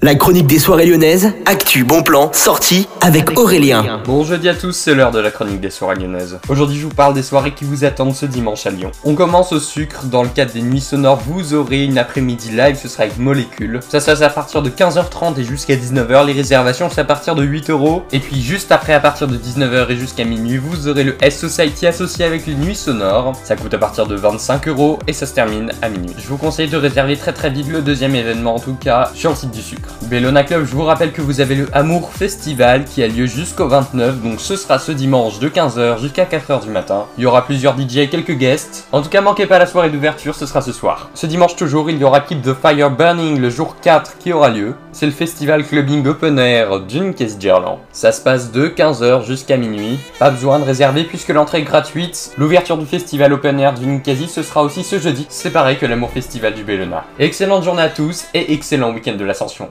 La chronique des soirées lyonnaises, actu, bon plan, sortie avec Aurélien. Bon jeudi à tous, c'est l'heure de la chronique des soirées lyonnaises. Aujourd'hui je vous parle des soirées qui vous attendent ce dimanche à Lyon. On commence au sucre, dans le cadre des nuits sonores, vous aurez une après-midi live, ce sera avec Molécule. Ça se passe à partir de 15h30 et jusqu'à 19h, les réservations c'est à partir de 8 euros. Et puis juste après à partir de 19h et jusqu'à minuit, vous aurez le S-Society associé avec les nuits sonores. Ça coûte à partir de 25 euros et ça se termine à minuit. Je vous conseille de réserver très très vite le deuxième événement en tout cas sur le site du sucre. Bellona Club, je vous rappelle que vous avez le Amour Festival qui a lieu jusqu'au 29, donc ce sera ce dimanche de 15h jusqu'à 4h du matin. Il y aura plusieurs DJ et quelques guests. En tout cas, manquez pas la soirée d'ouverture, ce sera ce soir. Ce dimanche toujours, il y aura Keep the Fire Burning le jour 4 qui aura lieu. C'est le festival clubbing open air d'une caisse Gerland. Ça se passe de 15h jusqu'à minuit. Pas besoin de réserver puisque l'entrée est gratuite. L'ouverture du festival open air d'une quasi ce sera aussi ce jeudi. C'est pareil que l'amour festival du Bellona. Excellente journée à tous et excellent week-end de l'ascension.